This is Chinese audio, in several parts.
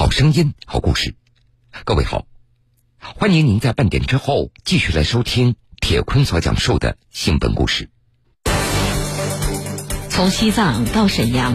好声音，好故事。各位好，欢迎您在半点之后继续来收听铁坤所讲述的新闻故事。从西藏到沈阳，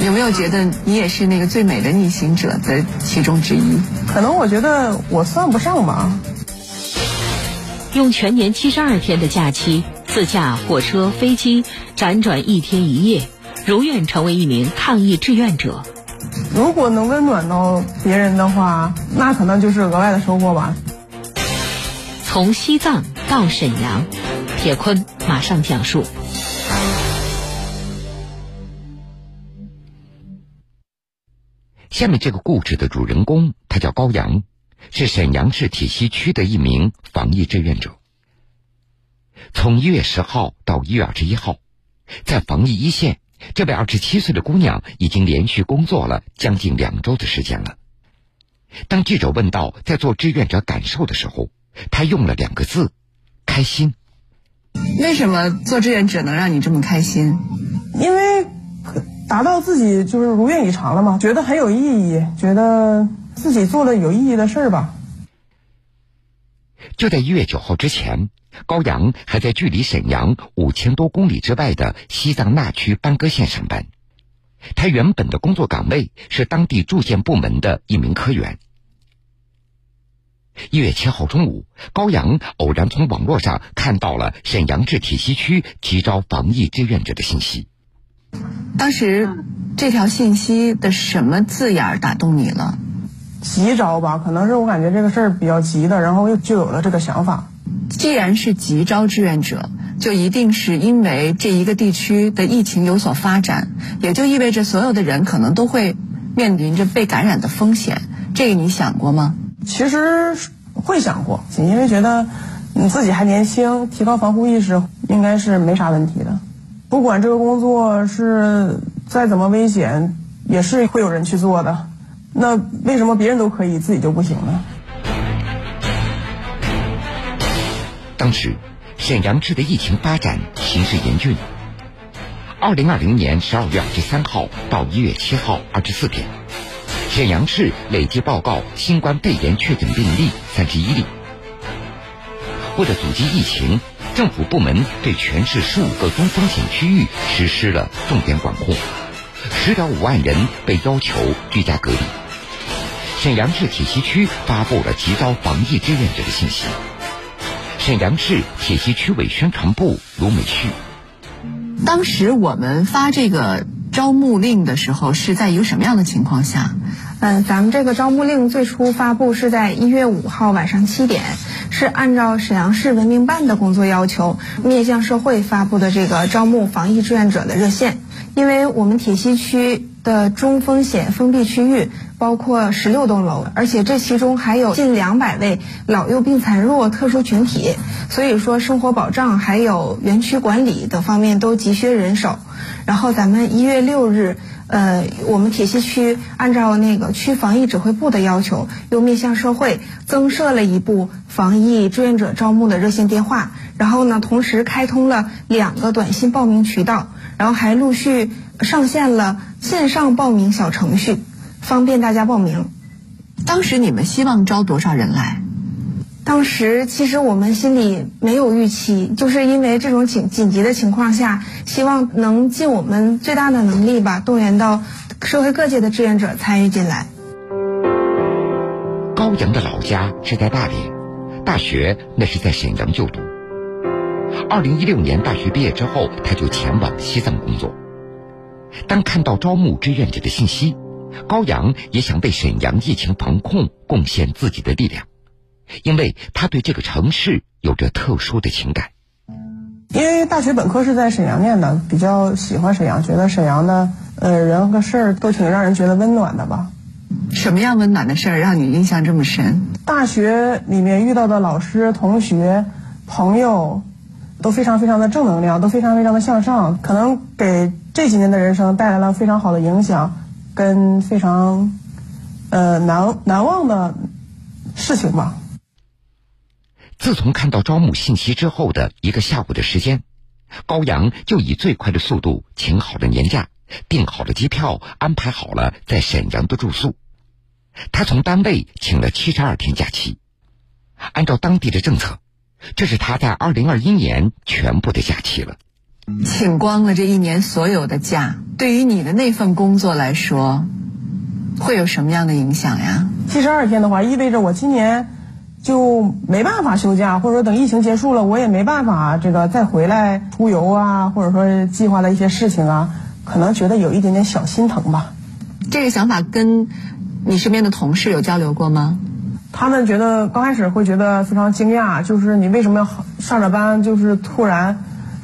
有没有觉得你也是那个最美的逆行者的其中之一？可能我觉得我算不上吧。用全年七十二天的假期，自驾火车、飞机，辗转一天一夜，如愿成为一名抗疫志愿者。如果能温暖到别人的话，那可能就是额外的收获吧。从西藏到沈阳，铁坤马上讲述。下面这个故事的主人公，他叫高阳，是沈阳市铁西区的一名防疫志愿者。从一月十号到一月二十一号，在防疫一线。这位二十七岁的姑娘已经连续工作了将近两周的时间了。当记者问到在做志愿者感受的时候，她用了两个字：开心。为什么做志愿者能让你这么开心？因为达到自己就是如愿以偿了嘛，觉得很有意义，觉得自己做了有意义的事儿吧。就在一月九号之前。高阳还在距离沈阳五千多公里之外的西藏那曲班戈县上班。他原本的工作岗位是当地住建部门的一名科员。一月七号中午，高阳偶然从网络上看到了沈阳市铁西区急招防疫志愿者的信息。当时这条信息的什么字眼打动你了？急招吧，可能是我感觉这个事儿比较急的，然后又就有了这个想法。既然是急招志愿者，就一定是因为这一个地区的疫情有所发展，也就意味着所有的人可能都会面临着被感染的风险。这个你想过吗？其实会想过，因为觉得你自己还年轻，提高防护意识应该是没啥问题的。不管这个工作是再怎么危险，也是会有人去做的。那为什么别人都可以，自己就不行呢？当时，沈阳市的疫情发展形势严峻。二零二零年十二月二十三号到一月七号二十四天，沈阳市累计报告新冠肺炎确诊病例三十一例。为了阻击疫情，政府部门对全市十五个中风险区域实施了重点管控，十点五万人被要求居家隔离。沈阳市铁西区发布了急招防疫志愿者的信息。沈阳市铁西区委宣传部卢美旭，当时我们发这个招募令的时候是在一个什么样的情况下？嗯，咱们这个招募令最初发布是在一月五号晚上七点，是按照沈阳市文明办的工作要求，面向社会发布的这个招募防疫志愿者的热线。因为我们铁西区的中风险封闭区域包括十六栋楼，而且这其中还有近两百位老幼病残弱特殊群体，所以说生活保障还有园区管理等方面都急缺人手。然后咱们一月六日，呃，我们铁西区按照那个区防疫指挥部的要求，又面向社会增设了一部防疫志愿者招募的热线电话，然后呢，同时开通了两个短信报名渠道。然后还陆续上线了线上报名小程序，方便大家报名。当时你们希望招多少人来？当时其实我们心里没有预期，就是因为这种紧紧急的情况下，希望能尽我们最大的能力吧，动员到社会各界的志愿者参与进来。高阳的老家是在大连，大学那是在沈阳就读。二零一六年大学毕业之后，他就前往西藏工作。当看到招募志愿者的信息，高阳也想为沈阳疫情防控贡献自己的力量，因为他对这个城市有着特殊的情感。因为大学本科是在沈阳念的，比较喜欢沈阳，觉得沈阳的呃人和事儿都挺让人觉得温暖的吧。什么样温暖的事儿让你印象这么深？大学里面遇到的老师、同学、朋友。都非常非常的正能量，都非常非常的向上，可能给这几年的人生带来了非常好的影响，跟非常呃难难忘的事情吧。自从看到招募信息之后的一个下午的时间，高阳就以最快的速度请好了年假，订好了机票，安排好了在沈阳的住宿。他从单位请了七十二天假期。按照当地的政策，这是他在二零二一年全部的假期了。请光了这一年所有的假，对于你的那份工作来说，会有什么样的影响呀？七十二天的话，意味着我今年就没办法休假，或者说等疫情结束了，我也没办法这个再回来出游啊，或者说计划的一些事情啊，可能觉得有一点点小心疼吧。这个想法跟你身边的同事有交流过吗？他们觉得刚开始会觉得非常惊讶，就是你为什么要上着班，就是突然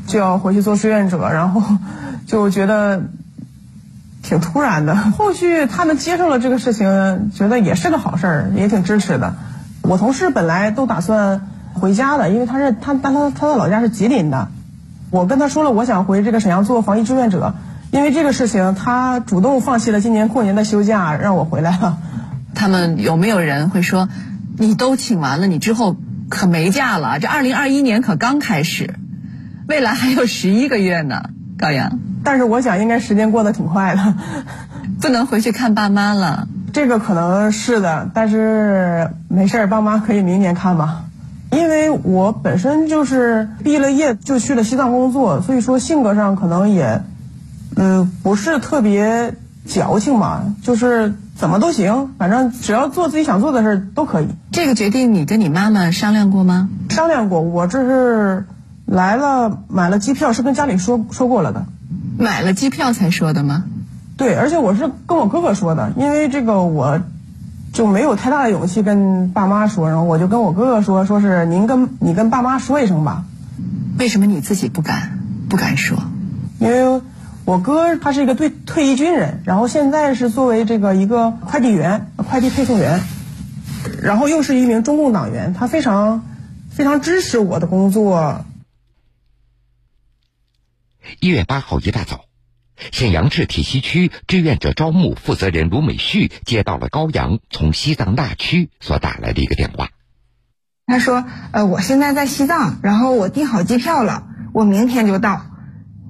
就要回去做志愿者，然后 就觉得挺突然的。后续他们接受了这个事情，觉得也是个好事儿，也挺支持的。我同事本来都打算回家的，因为他是他但他他的老家是吉林的。我跟他说了，我想回这个沈阳做防疫志愿者，因为这个事情，他主动放弃了今年过年的休假，让我回来了。他们有没有人会说，你都请完了，你之后可没假了？这二零二一年可刚开始，未来还有十一个月呢，高阳。但是我想，应该时间过得挺快的，不能回去看爸妈了。这个可能是的，但是没事儿，爸妈可以明年看吧。因为我本身就是毕了业就去了西藏工作，所以说性格上可能也，嗯，不是特别矫情嘛，就是怎么都行，反正只要做自己想做的事儿都可以。这个决定你跟你妈妈商量过吗？商量过，我这是来了买了机票，是跟家里说说过了的。买了机票才说的吗？对，而且我是跟我哥哥说的，因为这个我就没有太大的勇气跟爸妈说，然后我就跟我哥哥说，说是您跟你跟爸妈说一声吧。为什么你自己不敢不敢说？因为我哥他是一个退退役军人，然后现在是作为这个一个快递员、快递配送员，然后又是一名中共党员，他非常非常支持我的工作。一月八号一大早，沈阳市铁西区志愿者招募负责人卢美旭接到了高阳从西藏那曲所打来的一个电话。他说：“呃，我现在在西藏，然后我订好机票了，我明天就到。”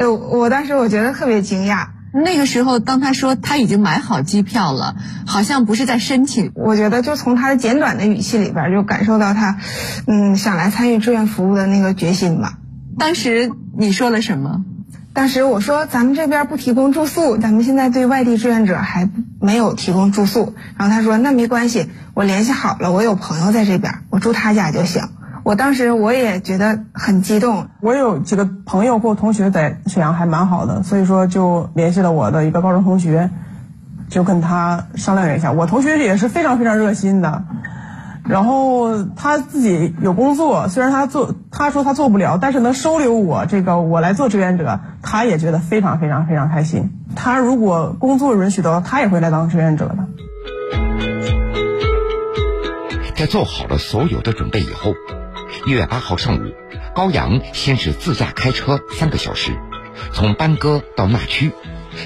呃，我当时我觉得特别惊讶。那个时候，当他说他已经买好机票了，好像不是在申请。我觉得就从他的简短的语气里边，就感受到他，嗯，想来参与志愿服务的那个决心吧。当时你说了什么？当时我说咱们这边不提供住宿，咱们现在对外地志愿者还没有提供住宿。然后他说那没关系，我联系好了，我有朋友在这边，我住他家就行。我当时我也觉得很激动，我有几个朋友或同学在沈阳还蛮好的，所以说就联系了我的一个高中同学，就跟他商量了一下。我同学也是非常非常热心的，然后他自己有工作，虽然他做他说他做不了，但是能收留我这个我来做志愿者，他也觉得非常非常非常开心。他如果工作允许的话，他也会来当志愿者的。在做好了所有的准备以后。一月八号上午，高阳先是自驾开车三个小时，从班戈到那曲，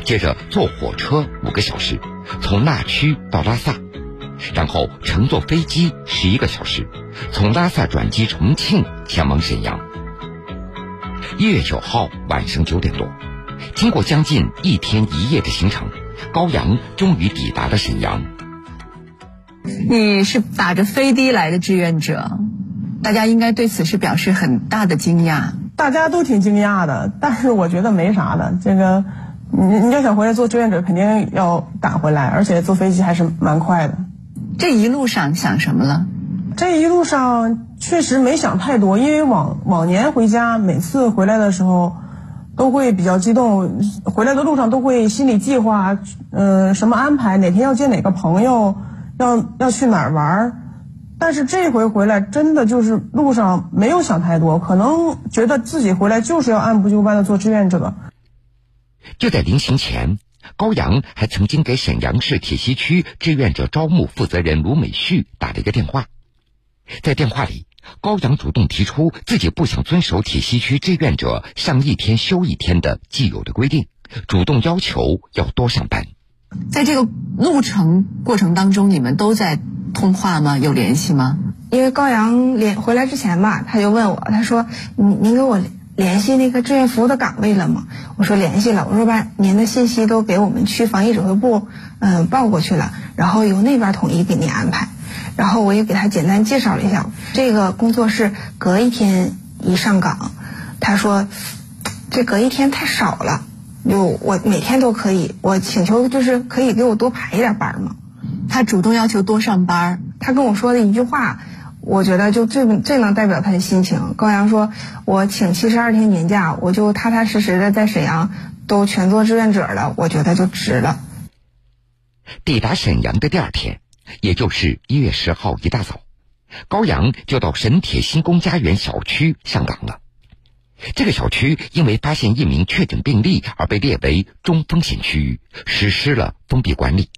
接着坐火车五个小时，从那曲到拉萨，然后乘坐飞机十一个小时，从拉萨转机重庆前往沈阳。一月九号晚上九点多，经过将近一天一夜的行程，高阳终于抵达了沈阳。你是打着飞的来的志愿者。大家应该对此事表示很大的惊讶，大家都挺惊讶的，但是我觉得没啥的。这个，你你要想回来做志愿者，肯定要赶回来，而且坐飞机还是蛮快的。这一路上想什么了？这一路上确实没想太多，因为往往年回家，每次回来的时候都会比较激动，回来的路上都会心里计划，嗯，什么安排，哪天要见哪个朋友，要要去哪儿玩儿。但是这回回来，真的就是路上没有想太多，可能觉得自己回来就是要按部就班的做志愿者。就在临行前，高阳还曾经给沈阳市铁西区志愿者招募负责人卢美旭打了一个电话。在电话里，高阳主动提出自己不想遵守铁西区志愿者上一天休一天的既有的规定，主动要求要多上班。在这个路程过程当中，你们都在。通话吗？有联系吗？因为高阳连回来之前吧，他就问我，他说：“您您给我联系那个志愿服务的岗位了吗？我说联系了，我说把您的信息都给我们区防疫指挥部，嗯，报过去了，然后由那边统一给您安排。然后我也给他简单介绍了一下，这个工作是隔一天一上岗。他说，这隔一天太少了，就我每天都可以，我请求就是可以给我多排一点班吗？他主动要求多上班，他跟我说的一句话。我觉得就最最能代表他的心情。高阳说：“我请七十二天年假，我就踏踏实实的在沈阳都全做志愿者了，我觉得就值了。”抵达沈阳的第二天，也就是一月十号一大早，高阳就到沈铁新宫家园小区上岗了。这个小区因为发现一名确诊病例而被列为中风险区域，实施了封闭管理。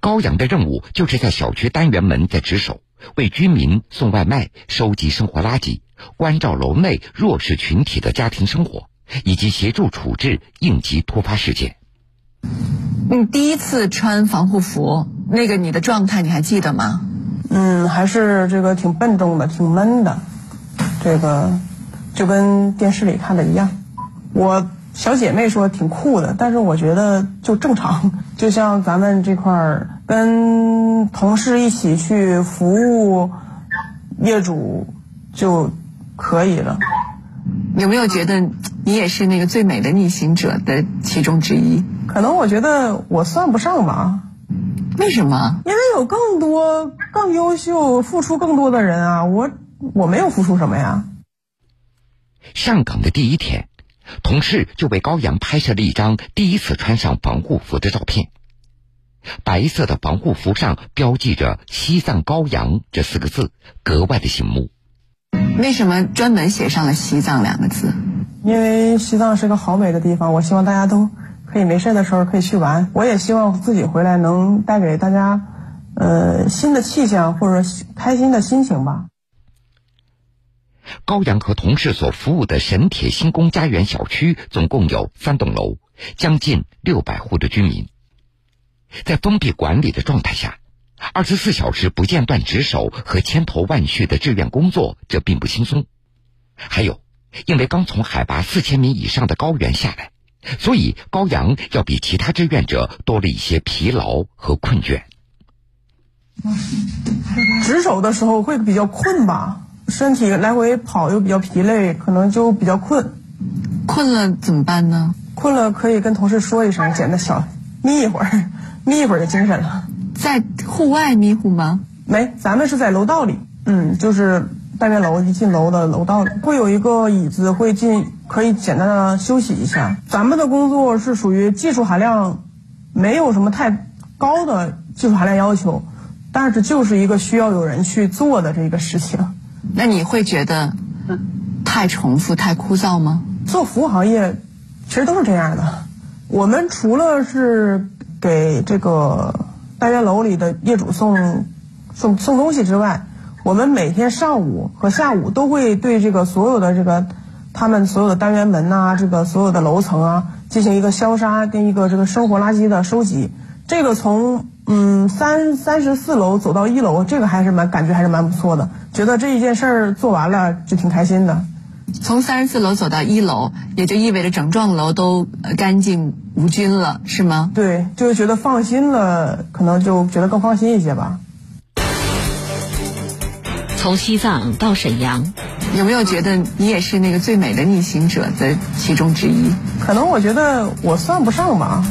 高阳的任务就是在小区单元门在值守。为居民送外卖、收集生活垃圾、关照楼内弱势群体的家庭生活，以及协助处置应急突发事件。你第一次穿防护服，那个你的状态你还记得吗？嗯，还是这个挺笨重的，挺闷的，这个就跟电视里看的一样。我。小姐妹说挺酷的，但是我觉得就正常，就像咱们这块儿跟同事一起去服务业主就可以了。有没有觉得你也是那个最美的逆行者的其中之一？可能我觉得我算不上吧。为什么？因为有更多更优秀、付出更多的人啊！我我没有付出什么呀。上岗的第一天。同事就为高阳拍摄了一张第一次穿上防护服的照片。白色的防护服上标记着“西藏高阳”这四个字，格外的醒目。为什么专门写上了“西藏”两个字？因为西藏是个好美的地方，我希望大家都可以没事的时候可以去玩。我也希望自己回来能带给大家，呃，新的气象或者开心的心情吧。高阳和同事所服务的沈铁新宫家园小区总共有三栋楼，将近六百户的居民，在封闭管理的状态下，二十四小时不间断值守和千头万绪的志愿工作，这并不轻松。还有，因为刚从海拔四千米以上的高原下来，所以高阳要比其他志愿者多了一些疲劳和困倦。值守的时候会比较困吧。身体来回跑又比较疲累，可能就比较困。困了怎么办呢？困了可以跟同事说一声，简单小眯一会儿，眯一会儿就精神了。在户外迷糊吗？没，咱们是在楼道里。嗯，就是单元楼一进楼的楼道里，会有一个椅子，会进可以简单的休息一下。咱们的工作是属于技术含量没有什么太高的技术含量要求，但是就是一个需要有人去做的这个事情。那你会觉得太重复、太枯燥吗？做服务行业其实都是这样的。我们除了是给这个单元楼里的业主送送送东西之外，我们每天上午和下午都会对这个所有的这个他们所有的单元门呐，这个所有的楼层啊，进行一个消杀跟一个这个生活垃圾的收集。这个从嗯三三十四楼走到一楼，这个还是蛮感觉还是蛮不错的。觉得这一件事儿做完了就挺开心的。从三十四楼走到一楼，也就意味着整幢楼都干净无菌了，是吗？对，就是觉得放心了，可能就觉得更放心一些吧。从西藏到沈阳，有没有觉得你也是那个最美的逆行者的其中之一？可能我觉得我算不上吧。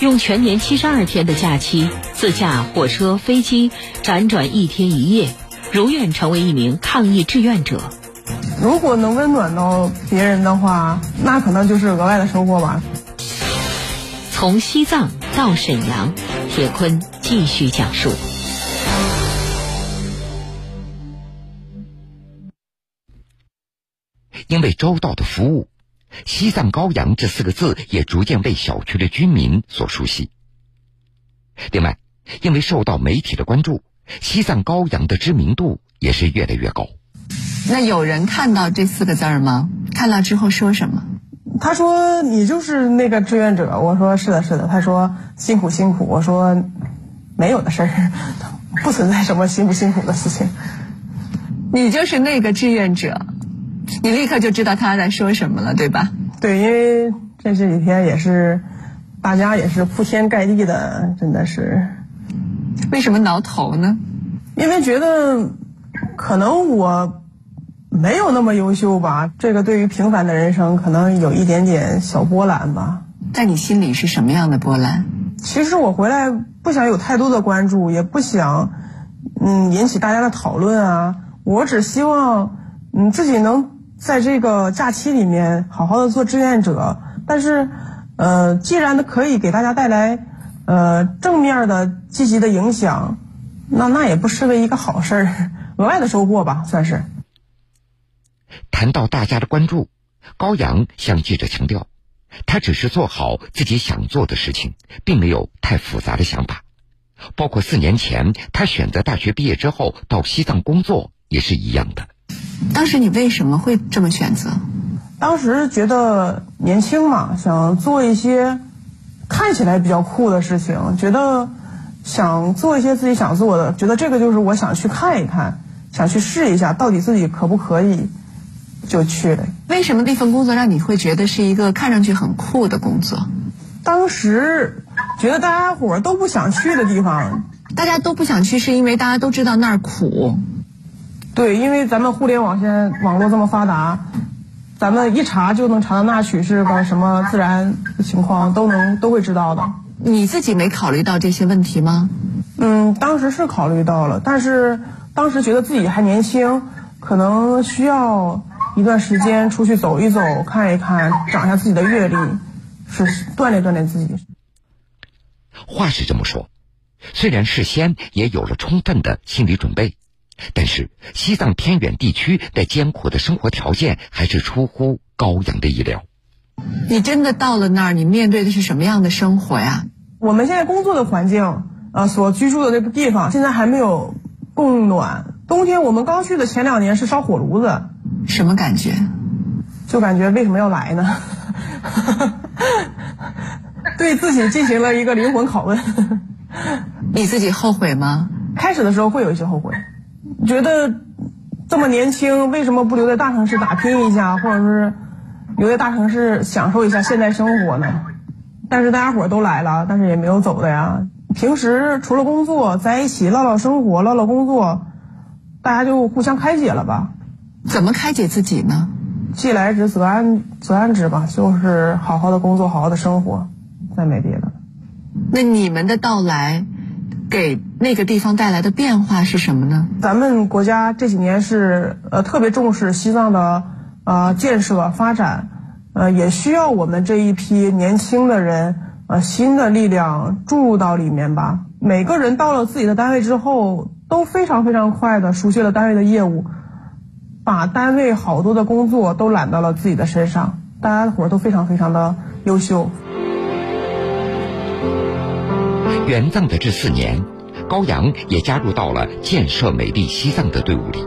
用全年七十二天的假期，自驾火车、飞机，辗转一天一夜，如愿成为一名抗疫志愿者。如果能温暖到别人的话，那可能就是额外的收获吧。从西藏到沈阳，铁坤继续讲述。因为周到的服务。西藏羔羊这四个字也逐渐被小区的居民所熟悉。另外，因为受到媒体的关注，西藏羔羊的知名度也是越来越高。那有人看到这四个字儿吗？看到之后说什么？他说：“你就是那个志愿者。”我说：“是的，是的。”他说：“辛苦辛苦。”我说：“没有的事儿，不存在什么辛不辛苦的事情。”你就是那个志愿者。你立刻就知道他在说什么了，对吧？对，因为这这几天也是，大家也是铺天盖地的，真的是。为什么挠头呢？因为觉得可能我没有那么优秀吧，这个对于平凡的人生可能有一点点小波澜吧。在你心里是什么样的波澜？其实我回来不想有太多的关注，也不想嗯引起大家的讨论啊。我只希望嗯自己能在这个假期里面好好的做志愿者。但是呃，既然可以给大家带来呃正面的积极的影响，那那也不失为一个好事儿，额外的收获吧，算是。谈到大家的关注，高阳向记者强调。他只是做好自己想做的事情，并没有太复杂的想法。包括四年前他选择大学毕业之后到西藏工作也是一样的。当时你为什么会这么选择？当时觉得年轻嘛，想做一些看起来比较酷的事情，觉得想做一些自己想做的，觉得这个就是我想去看一看，想去试一下，到底自己可不可以。就去了。为什么那份工作让你会觉得是一个看上去很酷的工作？当时觉得大家伙都不想去的地方，大家都不想去，是因为大家都知道那儿苦。对，因为咱们互联网现在网络这么发达，咱们一查就能查到那曲是个什么自然情况，都能都会知道的。你自己没考虑到这些问题吗？嗯，当时是考虑到了，但是当时觉得自己还年轻，可能需要。一段时间出去走一走，看一看，长一下自己的阅历，是锻炼锻炼自己。话是这么说，虽然事先也有了充分的心理准备，但是西藏偏远地区的艰苦的生活条件还是出乎高阳的意料。你真的到了那儿，你面对的是什么样的生活呀？我们现在工作的环境，呃，所居住的那个地方，现在还没有供暖。冬天我们刚去的前两年是烧火炉子。什么感觉？就感觉为什么要来呢？对自己进行了一个灵魂拷问。你自己后悔吗？开始的时候会有一些后悔，觉得这么年轻，为什么不留在大城市打拼一下，或者是留在大城市享受一下现代生活呢？但是大家伙都来了，但是也没有走的呀。平时除了工作，在一起唠唠生活，唠唠工作，大家就互相开解了吧。怎么开解自己呢？既来之则安，则安之吧，就是好好的工作，好好的生活，再没别的。那你们的到来，给那个地方带来的变化是什么呢？咱们国家这几年是呃特别重视西藏的呃建设发展，呃也需要我们这一批年轻的人呃新的力量注入到里面吧。每个人到了自己的单位之后，都非常非常快的熟悉了单位的业务。把单位好多的工作都揽到了自己的身上，大家伙都非常非常的优秀。援藏的这四年，高阳也加入到了建设美丽西藏的队伍里。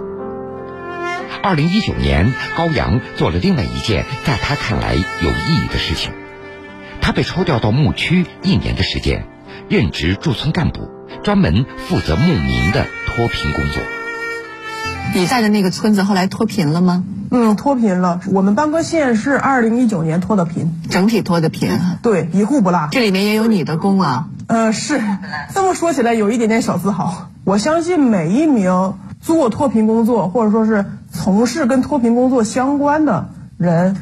二零一九年，高阳做了另外一件在他看来有意义的事情，他被抽调到牧区一年的时间，任职驻村干部，专门负责牧民的脱贫工作。你在的那个村子后来脱贫了吗？嗯，脱贫了。我们班戈县是二零一九年脱的贫，整体脱的贫。对，一户不落。这里面也有你的功劳。呃，是。这么说起来，有一点点小自豪。我相信每一名做脱贫工作，或者说是从事跟脱贫工作相关的人，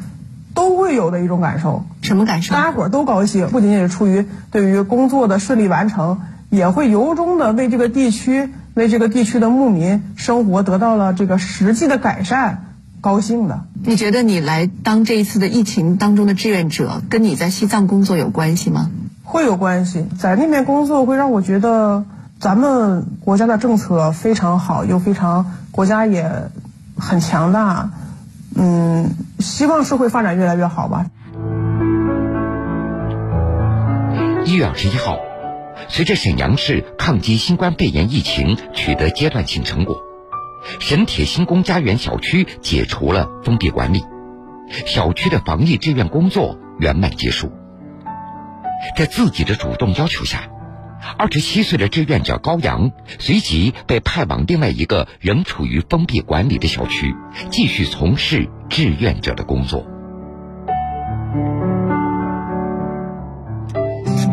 都会有的一种感受。什么感受？大家伙都高兴，不仅仅是出于对于工作的顺利完成，也会由衷的为这个地区。为这个地区的牧民生活得到了这个实际的改善，高兴的。你觉得你来当这一次的疫情当中的志愿者，跟你在西藏工作有关系吗？会有关系，在那边工作会让我觉得咱们国家的政策非常好，又非常国家也很强大。嗯，希望社会发展越来越好吧。一月二十一号。随着沈阳市抗击新冠肺炎疫情取得阶段性成果，沈铁新宫家园小区解除了封闭管理，小区的防疫志愿工作圆满结束。在自己的主动要求下，二十七岁的志愿者高阳随即被派往另外一个仍处于封闭管理的小区，继续从事志愿者的工作。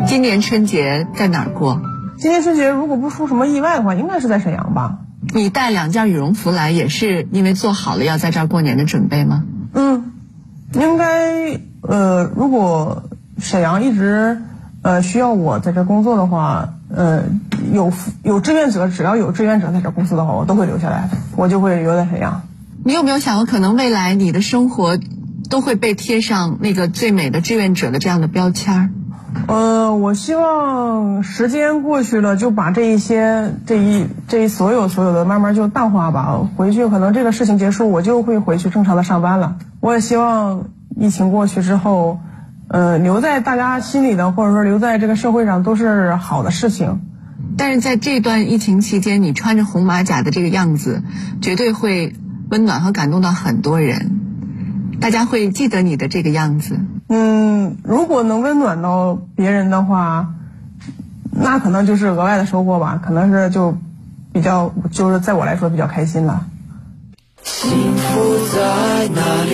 今年春节在哪儿过？今年春节如果不出什么意外的话，应该是在沈阳吧。你带两件羽绒服来，也是因为做好了要在这儿过年的准备吗？嗯，应该呃，如果沈阳一直呃需要我在这工作的话，呃，有有志愿者，只要有志愿者在这工作的话，我都会留下来，我就会留在沈阳。你有没有想过，可能未来你的生活都会被贴上那个最美的志愿者的这样的标签儿？呃，我希望时间过去了，就把这一些、这一、这一所有、所有的慢慢就淡化吧。回去可能这个事情结束，我就会回去正常的上班了。我也希望疫情过去之后，呃，留在大家心里的，或者说留在这个社会上，都是好的事情。但是在这段疫情期间，你穿着红马甲的这个样子，绝对会温暖和感动到很多人。大家会记得你的这个样子。嗯，如果能温暖到别人的话，那可能就是额外的收获吧。可能是就比较，就是在我来说比较开心了。幸福在哪